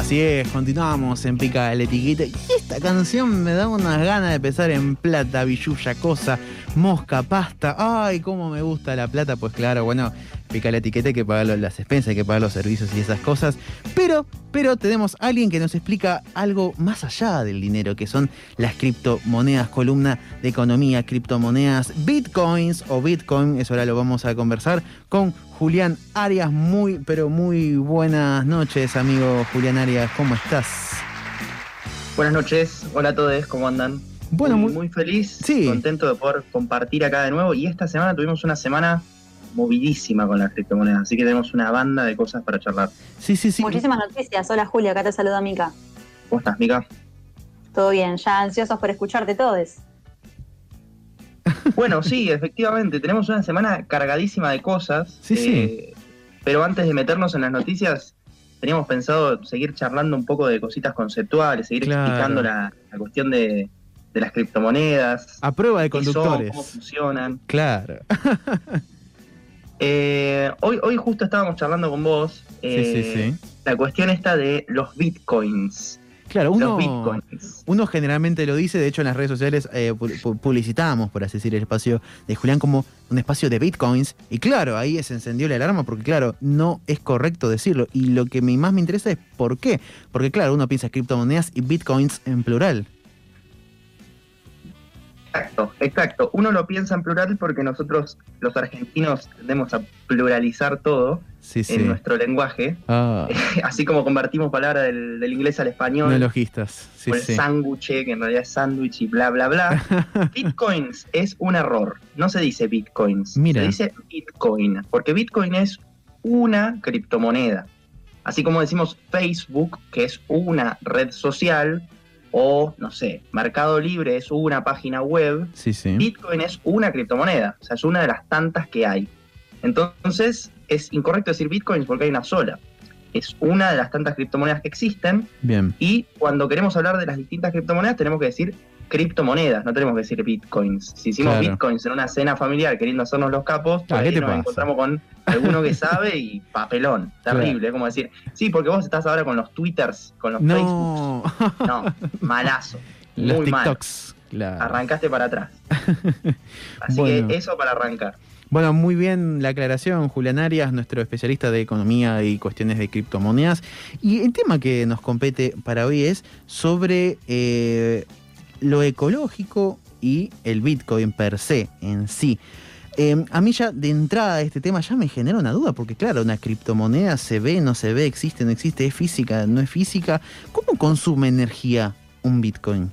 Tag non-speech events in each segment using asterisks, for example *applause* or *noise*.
Así es, continuamos en Pica la Etiqueta. Y esta canción me da unas ganas de pesar en plata, billulla, cosa, mosca, pasta. Ay, cómo me gusta la plata. Pues claro, bueno, pica la etiqueta, hay que pagar las expensas, hay que pagar los servicios y esas cosas. Pero, pero tenemos a alguien que nos explica algo más allá del dinero, que son las criptomonedas, columna de economía, criptomonedas, bitcoins o bitcoin. Eso ahora lo vamos a conversar con Julián Arias. Muy, pero muy buenas noches, amigo Julián Arias. ¿Cómo estás? Buenas noches, hola a todos, ¿cómo andan? Bueno, muy, muy feliz, sí. contento de poder compartir acá de nuevo. Y esta semana tuvimos una semana movidísima con las criptomonedas, así que tenemos una banda de cosas para charlar. Sí, sí, sí. Muchísimas noticias. Hola Julia, acá te saluda Mica. ¿Cómo estás, Mica? Todo bien, ya ansiosos por escucharte todos. Bueno, sí, *laughs* efectivamente, tenemos una semana cargadísima de cosas. Sí, sí. Pero antes de meternos en las noticias, teníamos pensado seguir charlando un poco de cositas conceptuales, seguir Claro. explicando la, la cuestión de, de las criptomonedas. A prueba de son, conductores. cómo funcionan. Claro. *laughs* Eh, hoy, hoy justo estábamos charlando con vos Sí, eh, sí, sí. la cuestión esta de los bitcoins. Claro, uno, Los uno generalmente lo dice, de hecho en las redes sociales eh, pu- pu- publicitamos, por así decir, el espacio de Julián como un espacio de bitcoins. Y claro, ahí se encendió la alarma porque claro, no es correcto decirlo. Y lo que más me interesa es por qué. Porque claro, uno piensa criptomonedas y bitcoins en plural. Exacto, exacto. Uno lo piensa en plural porque nosotros, los argentinos, tendemos a pluralizar todo Sí, sí. en nuestro lenguaje. Ah, *laughs* Así como convertimos palabras del, del inglés al español. neologistas. Sí, o el sándwich, que en realidad es sándwich y bla, bla, bla. *laughs* Bitcoins es un error. No se dice bitcoins. Mira. Se dice bitcoin. Porque bitcoin es una criptomoneda. Así como decimos Facebook, que es una red social, o no sé, Mercado Libre es una página web, Sí, sí. Bitcoin es una criptomoneda, o sea, es una de las tantas que hay. Entonces, es incorrecto decir Bitcoin porque hay una sola. Es una de las tantas criptomonedas que existen Bien. y cuando queremos hablar de las distintas criptomonedas tenemos que decir criptomonedas, no tenemos que decir Bitcoins. Si hicimos Claro. Bitcoins en una cena familiar queriendo hacernos los capos, Ah, ahí ¿qué te nos pasa? encontramos con alguno que sabe y papelón. *laughs* Terrible, es como decir, sí, porque vos estás ahora con los Twitters, con los No. Facebooks. No, *laughs* malazo. Los Muy mal. Claro. Arrancaste para atrás. *laughs* Así Bueno. que eso para arrancar. Bueno, muy bien la aclaración, Julián Arias, nuestro especialista de economía y cuestiones de criptomonedas. Y el tema que nos compete para hoy es sobre eh, lo ecológico y el Bitcoin per se en sí. Eh, a mí ya de entrada este tema ya me genera una duda, porque claro, una criptomoneda se ve, no se ve, existe, no existe, es física, no es física. ¿Cómo consume energía un Bitcoin?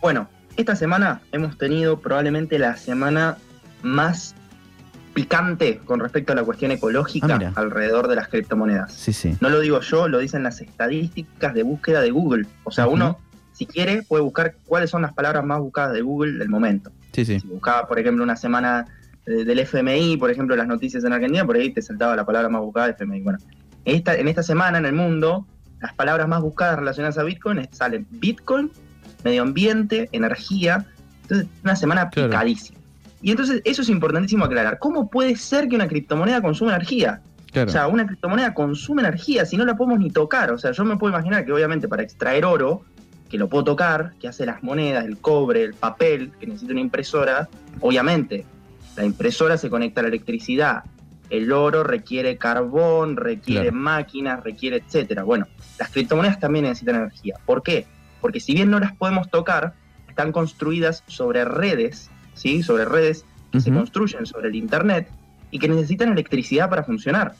Bueno, esta semana hemos tenido probablemente la semana más picante con respecto a la cuestión ecológica Ah, alrededor de las criptomonedas. Sí, sí. No lo digo yo, lo dicen las estadísticas de búsqueda de Google. O sea, uno, si quiere, puede buscar cuáles son las palabras más buscadas de Google del momento. Sí, sí. Si buscaba, por ejemplo, una semana del FMI, por ejemplo, las noticias en Argentina, por ahí te saltaba la palabra más buscada de FMI. Bueno, esta, en esta semana en el mundo, las palabras más buscadas relacionadas a Bitcoin salen Bitcoin, medio ambiente, energía. Entonces, una semana Claro. picadísima. Y entonces, eso es importantísimo aclarar. ¿Cómo puede ser que una criptomoneda consuma energía? Claro. O sea, una criptomoneda consume energía si no la podemos ni tocar. O sea, yo me puedo imaginar que obviamente para extraer oro, que lo puedo tocar, que hace las monedas, el cobre, el papel, que necesita una impresora, obviamente la impresora se conecta a la electricidad. El oro requiere carbón, requiere Claro. máquinas, requiere etcétera. Bueno, las criptomonedas también necesitan energía. ¿Por qué? Porque si bien no las podemos tocar, están construidas sobre redes, ¿sí? Sobre redes que se construyen sobre el Internet y que necesitan electricidad para funcionar.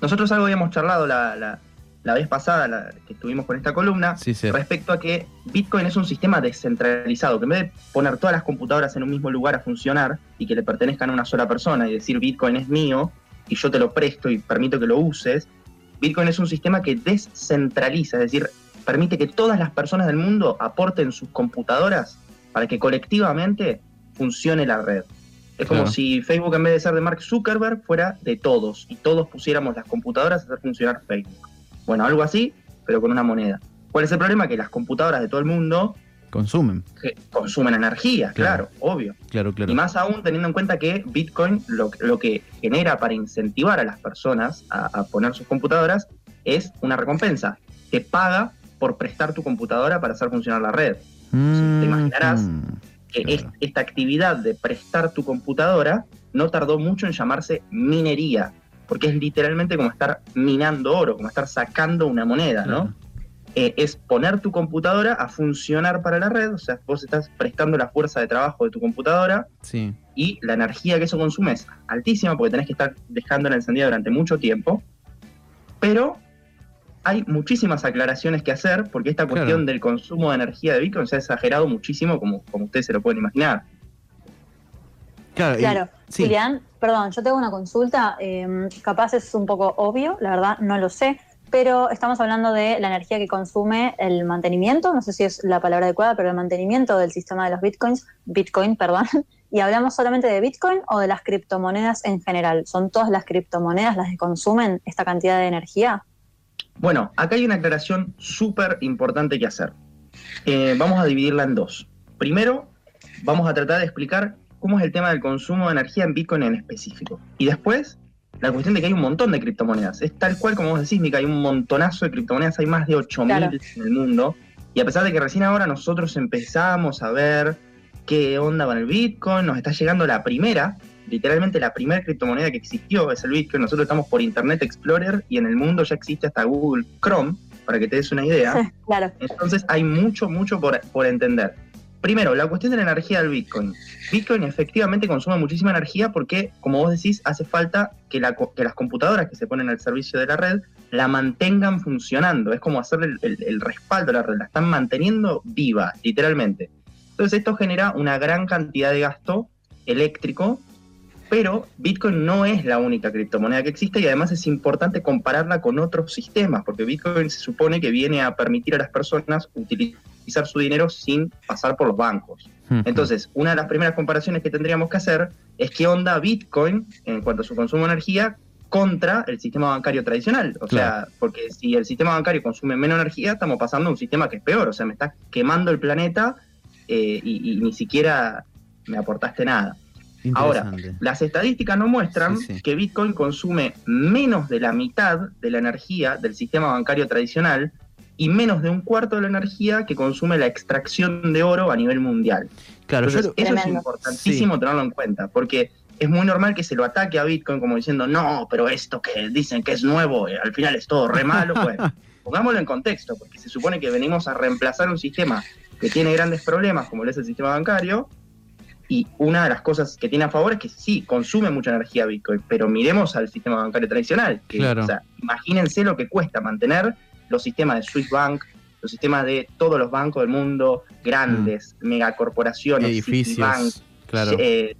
Nosotros algo habíamos charlado la, la- la vez pasada la, que estuvimos con esta columna Sí, sí. respecto a que Bitcoin es un sistema descentralizado, que en vez de poner todas las computadoras en un mismo lugar a funcionar y que le pertenezcan a una sola persona y decir Bitcoin es mío y yo te lo presto y permito que lo uses, Bitcoin es un sistema que descentraliza, es decir, permite que todas las personas del mundo aporten sus computadoras para que colectivamente funcione la red. Es como si Facebook en vez de ser de Mark Zuckerberg fuera de todos y todos pusiéramos las computadoras a hacer funcionar Facebook. Bueno, algo así, pero con una moneda. ¿Cuál es el problema? Que las computadoras de todo el mundo Consumen. consumen energía, Claro. claro, obvio. Claro, claro. Y más aún teniendo en cuenta que Bitcoin lo, lo que genera para incentivar a las personas a, a poner sus computadoras es una recompensa. te paga por prestar tu computadora para hacer funcionar la red. Mm, imaginarás mm, Que Claro. esta actividad de prestar tu computadora no tardó mucho en llamarse minería, porque es literalmente como estar minando oro, como estar sacando una moneda, ¿no? Eh, es poner tu computadora a funcionar para la red, o sea, vos estás prestando la fuerza de trabajo de tu computadora Sí. y la energía que eso consume es altísima porque tenés que estar dejándola encendida durante mucho tiempo, pero hay muchísimas aclaraciones que hacer porque esta Claro. cuestión del consumo de energía de Bitcoin se ha exagerado muchísimo como, como ustedes se lo pueden imaginar. Claro. y- Claro. Sí. Julián, perdón, yo tengo una consulta. eh, capaz es un poco obvio, la verdad no lo sé, pero estamos hablando de la energía que consume el mantenimiento, no sé si es la palabra adecuada, pero el mantenimiento del sistema de los bitcoins, Bitcoin, perdón. *laughs* Y hablamos solamente de Bitcoin o de las criptomonedas en general. ¿Son todas las criptomonedas las que consumen esta cantidad de energía? Bueno, acá hay una aclaración súper importante que hacer. Eh, vamos a dividirla en dos. Primero, vamos a tratar de explicar cómo es el tema del consumo de energía en Bitcoin en específico. Y después, la cuestión de que hay un montón de criptomonedas. Es tal cual como vos decís, Mica, hay un montonazo de criptomonedas, hay más de 8.000 Claro. en el mundo. Y a pesar de que recién ahora nosotros empezamos a ver qué onda con el Bitcoin, nos está llegando la primera, literalmente la primera criptomoneda que existió es el Bitcoin. Nosotros estamos por Internet Explorer y en el mundo ya existe hasta Google Chrome, para que te des una idea. *laughs* claro. Entonces hay mucho, mucho por, por entender. Primero, la cuestión de la energía del Bitcoin. Bitcoin efectivamente consume muchísima energía porque, como vos decís, hace falta que, las computadoras que se ponen al servicio de la red la mantengan funcionando. Es como hacer el, el- el respaldo a la red, la están manteniendo viva, literalmente. Entonces esto genera una gran cantidad de gasto eléctrico, pero Bitcoin no es la única criptomoneda que existe y además es importante compararla con otros sistemas, porque Bitcoin se supone que viene a permitir a las personas utilizar su dinero sin pasar por los bancos. Entonces, una de las primeras comparaciones que tendríamos que hacer es qué onda Bitcoin en cuanto a su consumo de energía contra el sistema bancario tradicional. O sea, porque si el sistema bancario consume menos energía, estamos pasando a un sistema que es peor. O sea, me estás quemando el planeta eh, y, y ni siquiera me aportaste nada. Ahora. Las estadísticas nos muestran Sí, sí. que Bitcoin consume menos de la mitad de la energía del sistema bancario tradicional y menos de un cuarto de la energía que consume la extracción de oro a nivel mundial. Claro, Entonces, eso es importantísimo tenerlo en cuenta, porque es muy normal que se lo ataque a Bitcoin como diciendo, no, pero esto que dicen que es nuevo, eh, al final es todo re malo. Bueno, *laughs* pongámoslo en contexto, porque se supone que venimos a reemplazar un sistema que tiene grandes problemas, como lo es el sistema bancario, y una de las cosas que tiene a favor es que sí, consume mucha energía Bitcoin, pero miremos al sistema bancario tradicional. Que, Claro. o sea, imagínense lo que cuesta mantener los sistemas de Swiss Bank, los sistemas de todos los bancos del mundo, grandes, megacorporaciones, Citibank, edificios. Claro. eh,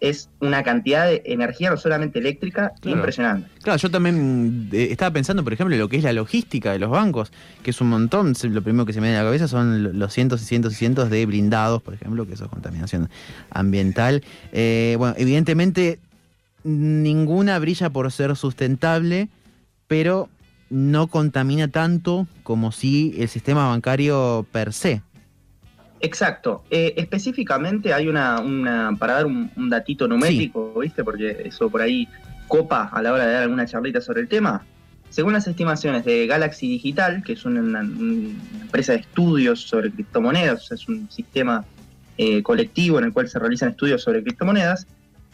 es, una cantidad de energía, no solamente eléctrica, Claro. impresionante. Claro, yo también eh, estaba pensando, por ejemplo, en lo que es la logística de los bancos, que es un montón. Lo primero que se me viene a la cabeza son lo- los cientos y cientos y cientos de blindados, por ejemplo, que eso es contaminación ambiental. Eh, bueno, evidentemente ninguna brilla por ser sustentable, pero no contamina tanto como si el sistema bancario per se. Exacto. Eh, específicamente hay una, una para dar un, un datito numérico, ¿viste? Porque eso por ahí copa a la hora de dar alguna charlita sobre el tema. Según las estimaciones de Galaxy Digital, que es una, empresa de estudios sobre criptomonedas, es un sistema eh, colectivo en el cual se realizan estudios sobre criptomonedas,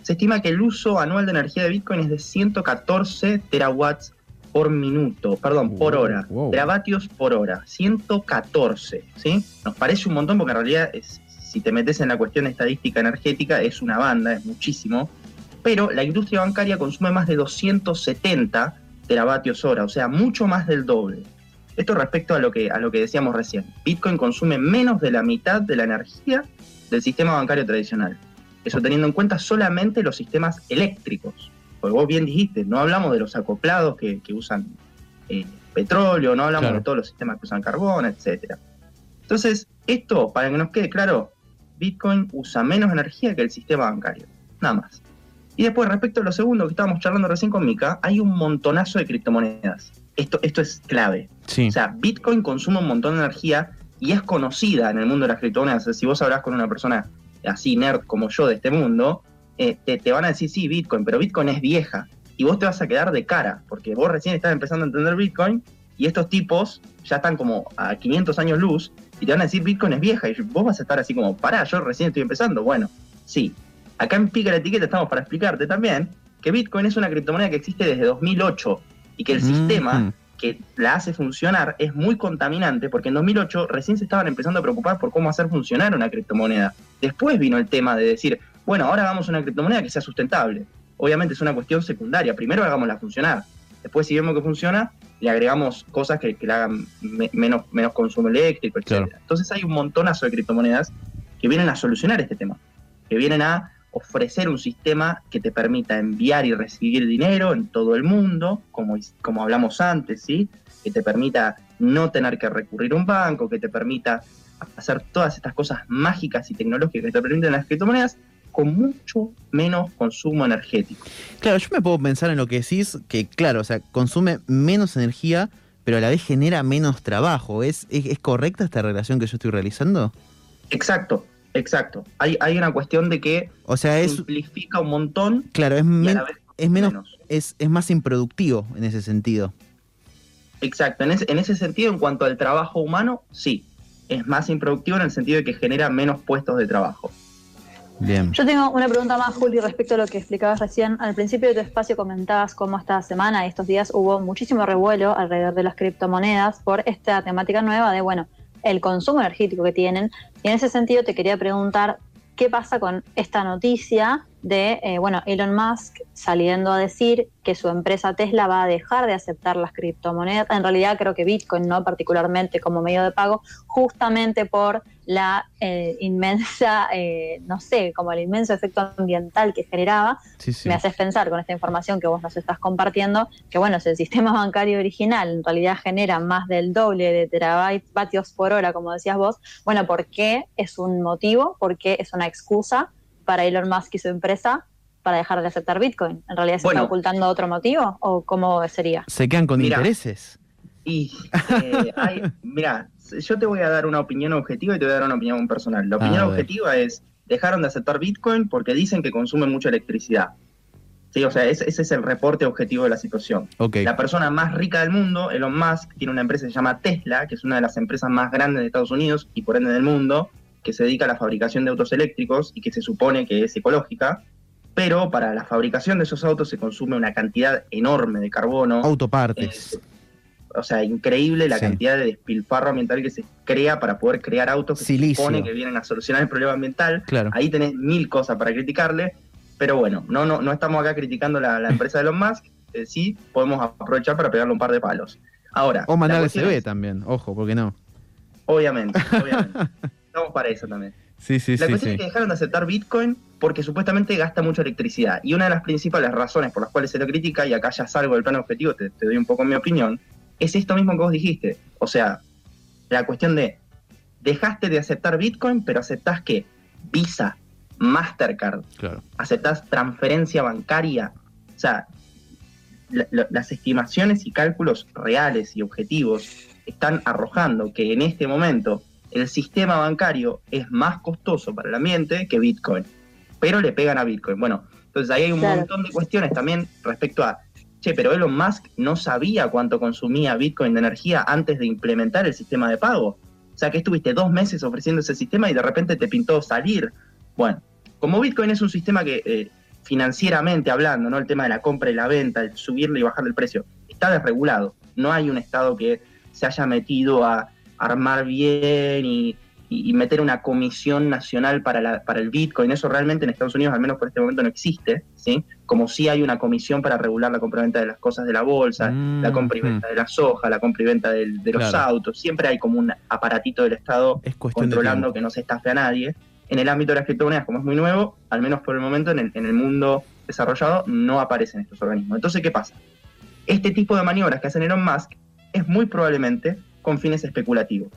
se estima que el uso anual de energía de Bitcoin es de 114 terawatts por minuto, perdón, por hora, wow. teravatios por hora, 114, ¿sí? Nos parece un montón porque en realidad es- si te metes en la cuestión estadística energética es una banda, es muchísimo, pero la industria bancaria consume más de 270 teravatios hora, o sea, mucho más del doble. Esto respecto a lo que a lo que decíamos recién. Bitcoin consume menos de la mitad de la energía del sistema bancario tradicional. Eso teniendo en cuenta solamente los sistemas eléctricos. Porque vos bien dijiste, no hablamos de los acoplados que, que usan eh, petróleo, no hablamos Claro. de todos los sistemas que usan carbón, etcétera. Entonces, esto, para que nos quede claro, Bitcoin usa menos energía que el sistema bancario. Nada más. Y después, respecto a lo segundo que estábamos charlando recién con Mika, hay un montonazo de criptomonedas. Esto, esto es clave. Sí. O sea, Bitcoin consume un montón de energía y es conocida en el mundo de las criptomonedas. O sea, si vos hablas con una persona así nerd como yo de este mundo, eh, te, te van a decir sí, Bitcoin, pero Bitcoin es vieja. Y vos te vas a quedar de cara, porque vos recién estás empezando a entender Bitcoin Y estos tipos ya están como a 500 años luz y te van a decir Bitcoin es vieja. Y vos vas a estar así como, pará, yo recién estoy empezando. Bueno, sí. Acá en Pica la Etiqueta estamos para explicarte también que Bitcoin es una criptomoneda que existe desde 2008 y que el sistema que la hace funcionar es muy contaminante porque en 2008 recién se estaban empezando a preocupar por cómo hacer funcionar una criptomoneda. Después vino el tema de decir, bueno, ahora hagamos una criptomoneda que sea sustentable. Obviamente es una cuestión secundaria. Primero hagámosla funcionar. Después, si vemos que funciona, le agregamos cosas que, le hagan menos, menos consumo eléctrico, etc. Entonces hay un montonazo de criptomonedas que vienen a solucionar este tema, que vienen a ofrecer un sistema que te permita enviar y recibir dinero en todo el mundo, como, como hablamos antes, ¿sí? que te permita no tener que recurrir a un banco, que te permita hacer todas estas cosas mágicas y tecnológicas que te permiten las criptomonedas con mucho menos consumo energético. Claro, yo me puedo pensar en lo que decís, que claro, o sea, consume menos energía, pero a la vez genera menos trabajo. ¿Es, es, correcta esta relación que yo estoy realizando? Exacto, exacto. Hay, hay una cuestión de que o sea, simplifica un montón. Claro, es, es menos, Es, es más improductivo en ese sentido. Exacto, en ese, en ese sentido, en cuanto al trabajo humano, sí. Es más improductivo en el sentido de que genera menos puestos de trabajo. Yo tengo una pregunta más, Juli, respecto a lo que explicabas recién. Al principio de tu espacio comentabas cómo esta semana, estos días, hubo muchísimo revuelo alrededor de las criptomonedas por esta temática nueva de, bueno, el consumo energético que tienen. Y en ese sentido te quería preguntar, ¿qué pasa con esta noticia de, eh, bueno, Elon Musk saliendo a decir que su empresa Tesla va a dejar de aceptar las criptomonedas. En realidad creo que Bitcoin, no particularmente como medio de pago, justamente por la eh, inmensa, eh, no sé, como el inmenso efecto ambiental que generaba. Me haces pensar con esta información que vos nos estás compartiendo, que bueno, si el sistema *laughs* bancario original en realidad genera más del doble de terabytes por hora, como decías vos, bueno, ¿por qué es un motivo? ¿Por qué es una excusa? para Elon Musk y su empresa para dejar de aceptar Bitcoin? ¿En realidad se está ocultando otro motivo o cómo sería? ¿Se quedan con intereses? Y, eh, *laughs* mira, yo te voy a dar una opinión objetiva y te voy a dar una opinión personal. La opinión objetiva es, dejaron de aceptar Bitcoin porque dicen que consumen mucha electricidad. Sí, o sea, ese, es el reporte objetivo de la situación. La persona más rica del mundo, Elon Musk, tiene una empresa que se llama Tesla, que es una de las empresas más grandes de Estados Unidos y por ende del mundo, que se dedica a la fabricación de autos eléctricos y que se supone que es ecológica, pero para la fabricación de esos autos se consume una cantidad enorme de carbono. Autopartes. Eh, o sea, increíble la cantidad de despilfarro ambiental que se crea para poder crear autos que se supone que vienen a solucionar el problema ambiental. Claro. Ahí tenés mil cosas para criticarle, pero bueno, no, no, no estamos acá criticando la, la *laughs* empresa de Elon Musk, eh, sí podemos aprovechar para pegarle un par de palos. Ahora. O mandarle CV también, ojo, ¿por qué no? Obviamente, *laughs* obviamente. estamos para eso también. Sí, sí, la cuestión es que dejaron de aceptar Bitcoin porque supuestamente gasta mucha electricidad. Y una de las principales razones por las cuales se lo critica, y acá ya salgo del plano objetivo, te, doy un poco mi opinión, es esto mismo que vos dijiste. O sea, la cuestión de dejaste de aceptar Bitcoin, pero aceptás que Visa, Mastercard, claro. aceptás transferencia bancaria. O sea, las estimaciones y cálculos reales y objetivos están arrojando que en este momento el sistema bancario es más costoso para el ambiente que Bitcoin, pero le pegan a Bitcoin. Bueno, entonces ahí hay un montón de cuestiones también respecto a, che, pero Elon Musk no sabía cuánto consumía Bitcoin de energía antes de implementar el sistema de pago. O sea que estuviste dos meses ofreciendo ese sistema y de repente te pintó salir. Bueno, como Bitcoin es un sistema que eh, financieramente hablando, ¿no? El tema de la compra y la venta, el subirle y bajar el precio, está desregulado. No hay un Estado que se haya metido a armar bien y, meter una comisión nacional para, la, para el Bitcoin. Eso realmente en Estados Unidos, al menos por este momento, no existe, ¿sí? Como si hay una comisión para regular la compra y venta de las cosas de la bolsa, la compra y mm, venta mm. de la soja, la compra y venta de, los autos. Siempre hay como un aparatito del Estado controlando que no se estafe a nadie. En el ámbito de las criptomonedas, como es muy nuevo, al menos por el momento en el, en el mundo desarrollado, no aparecen estos organismos. Entonces, ¿qué pasa? Este tipo de maniobras que hacen Elon Musk es muy probablemente con fines especulativos.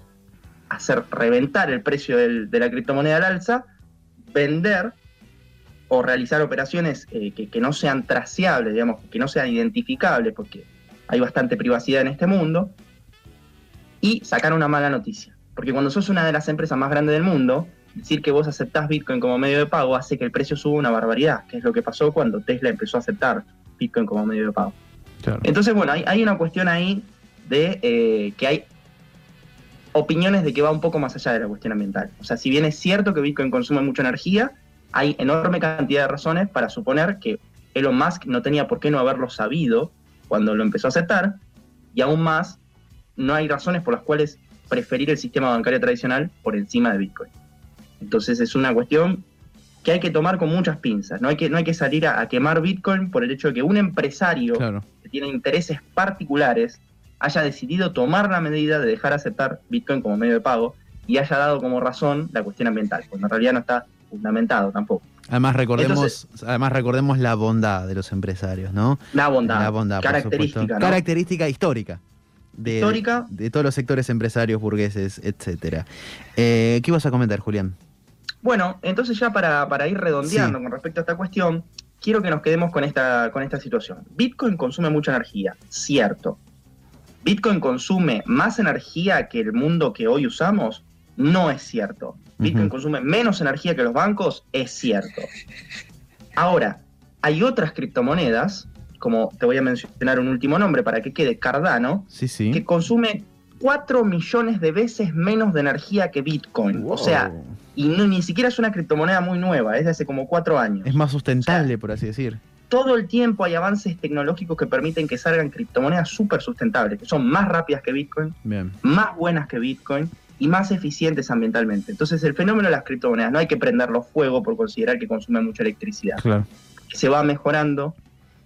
Hacer reventar el precio de la criptomoneda al alza, vender o realizar operaciones eh, que, no sean traceables, digamos, que no sean identificables, porque hay bastante privacidad en este mundo, y sacar una mala noticia. Porque cuando sos una de las empresas más grandes del mundo, decir que vos aceptás Bitcoin como medio de pago hace que el precio suba una barbaridad, que es lo que pasó cuando Tesla empezó a aceptar Bitcoin como medio de pago. Entonces, bueno, hay, hay, una cuestión ahí de eh, que hay opiniones de que va un poco más allá de la cuestión ambiental. O sea, si bien es cierto que Bitcoin consume mucha energía, hay enorme cantidad de razones para suponer que Elon Musk no tenía por qué no haberlo sabido cuando lo empezó a aceptar, y aún más, no hay razones por las cuales preferir el sistema bancario tradicional por encima de Bitcoin. Entonces es una cuestión que hay que tomar con muchas pinzas. No hay que, no hay que salir a, quemar Bitcoin por el hecho de que un empresario que tiene intereses particulares haya decidido tomar la medida de dejar aceptar Bitcoin como medio de pago y haya dado como razón la cuestión ambiental, cuando en realidad no está fundamentado tampoco. Además recordemos, además recordemos la bondad de los empresarios, ¿no? La bondad, la bondad característica, característica histórica. De, histórica de, todos los sectores empresarios, burgueses, etcétera. Eh, ¿Qué ibas a comentar, Julián? Bueno, entonces ya para, para ir redondeando con respecto a esta cuestión, quiero que nos quedemos con esta, con esta situación. Bitcoin consume mucha energía, cierto. Bitcoin consume más energía que el mundo que hoy usamos, no es cierto. Bitcoin consume menos energía que los bancos, es cierto. Ahora, hay otras criptomonedas, como te voy a mencionar un último nombre para que quede Cardano, que consume 4 millones de veces menos de energía que Bitcoin. O sea, y ni siquiera es una criptomoneda muy nueva, es de hace como 4 años. Es más sustentable, por así decir. Todo el tiempo hay avances tecnológicos que permiten que salgan criptomonedas súper sustentables, que son más rápidas que Bitcoin, más buenas que Bitcoin y más eficientes ambientalmente. Entonces el fenómeno de las criptomonedas no hay que prenderlo fuego por considerar que consumen mucha electricidad. Se va mejorando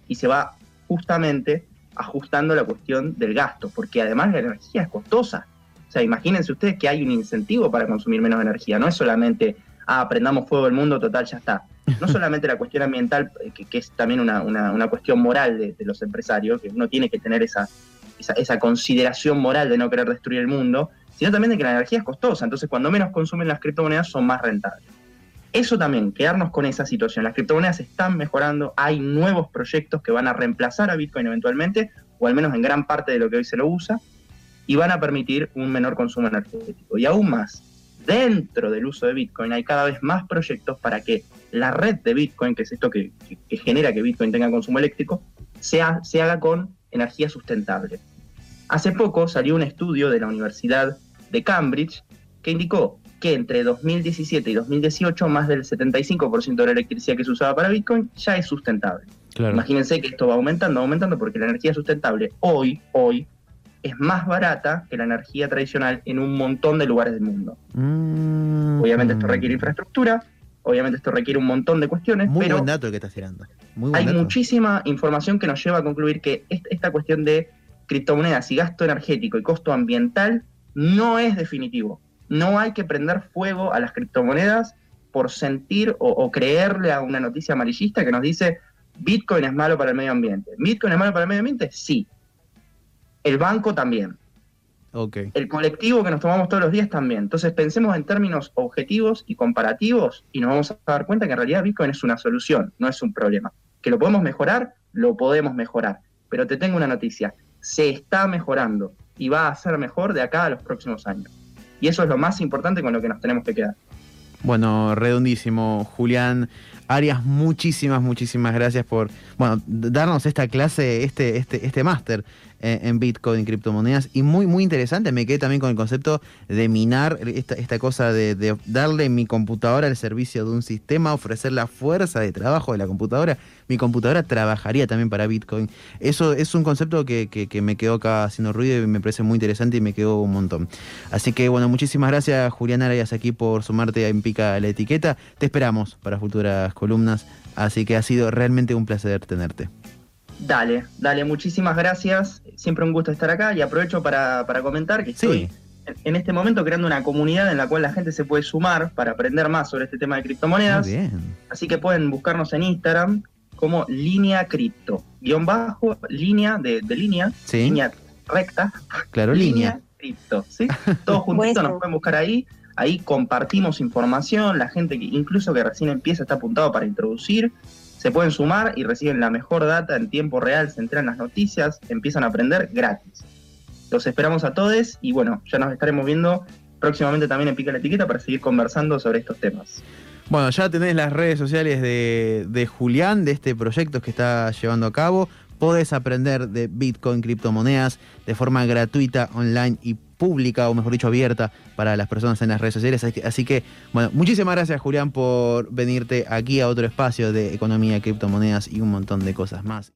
y se va justamente ajustando la cuestión del gasto, porque además la energía es costosa. O sea, imagínense ustedes que hay un incentivo para consumir menos energía, no es solamente, ah, prendamos fuego el mundo, total, ya está. No solamente la cuestión ambiental, eh, que, es también una, cuestión moral de, los empresarios, que uno tiene que tener esa, esa consideración moral de no querer destruir el mundo, sino también de que la energía es costosa. Entonces, cuando menos consumen las criptomonedas, son más rentables. Eso también, quedarnos con esa situación. Las criptomonedas están mejorando, hay nuevos proyectos que van a reemplazar a Bitcoin eventualmente, o al menos en gran parte de lo que hoy se lo usa, y van a permitir un menor consumo energético. Y aún más, dentro del uso de Bitcoin hay cada vez más proyectos para que la red de Bitcoin, que es esto que, genera que Bitcoin tenga consumo eléctrico, sea, se haga con energía sustentable. Hace poco salió un estudio de la Universidad de Cambridge que indicó que entre 2017 y 2018 más del 75% de la electricidad que se usaba para Bitcoin ya es sustentable. Imagínense que esto va aumentando, aumentando, porque la energía sustentable hoy, hoy, es más barata que la energía tradicional en un montón de lugares del mundo. Mm. Obviamente esto requiere infraestructura, obviamente esto requiere un montón de cuestiones, Muy pero buen dato que estás tirando. hay muchísima información que nos lleva a concluir que esta cuestión de criptomonedas y gasto energético y costo ambiental no es definitivo. No hay que prender fuego a las criptomonedas por sentir o, creerle a una noticia amarillista que nos dice Bitcoin es malo para el medio ambiente. ¿Bitcoin es malo para el medio ambiente? Sí. El banco también. Okay. El colectivo que nos tomamos todos los días también. Entonces pensemos en términos objetivos y comparativos y nos vamos a dar cuenta que en realidad Bitcoin es una solución, no es un problema. Que lo podemos mejorar, lo podemos mejorar. Pero te tengo una noticia, se está mejorando y va a ser mejor de acá a los próximos años. Y eso es lo más importante con lo que nos tenemos que quedar. Bueno, redondísimo, Julián. Arias, muchísimas, muchísimas gracias por bueno, darnos esta clase, este, este, este máster en Bitcoin, criptomonedas. Y muy, muy interesante, me quedé también con el concepto de minar, esta, esta cosa de, darle mi computadora al servicio de un sistema, ofrecer la fuerza de trabajo de la computadora. Mi computadora trabajaría también para Bitcoin. Eso es un concepto que, que, me quedó acá haciendo ruido y me parece muy interesante y me quedó un montón. Así que bueno, muchísimas gracias Julián Arias aquí por sumarte a Pica la Etiqueta. Te esperamos para futuras columnas. Así que ha sido realmente un placer tenerte. Dale, dale, muchísimas gracias. Siempre un gusto estar acá y aprovecho para, comentar que estoy en, este momento creando una comunidad en la cual la gente se puede sumar para aprender más sobre este tema de criptomonedas. Así que pueden buscarnos en Instagram como línea cripto, guion bajo, línea de, línea, línea recta. Claro, línea. cripto, ¿sí? *laughs* Todos juntitos nos pueden buscar ahí. Ahí compartimos información, la gente que incluso que recién empieza está apuntado para introducir se pueden sumar y reciben la mejor data en tiempo real, se enteran las noticias, empiezan a aprender gratis. Los esperamos a todos y bueno, ya nos estaremos viendo próximamente también en Pica la Etiqueta para seguir conversando sobre estos temas. Bueno, ya tenés las redes sociales de, de Julián, de este proyecto que está llevando a cabo podés aprender de Bitcoin, criptomonedas, de forma gratuita, online y pública, o mejor dicho, abierta para las personas en las redes sociales. Así que, bueno, muchísimas gracias, Julián, por venirte aquí a otro espacio de economía, criptomonedas y un montón de cosas más.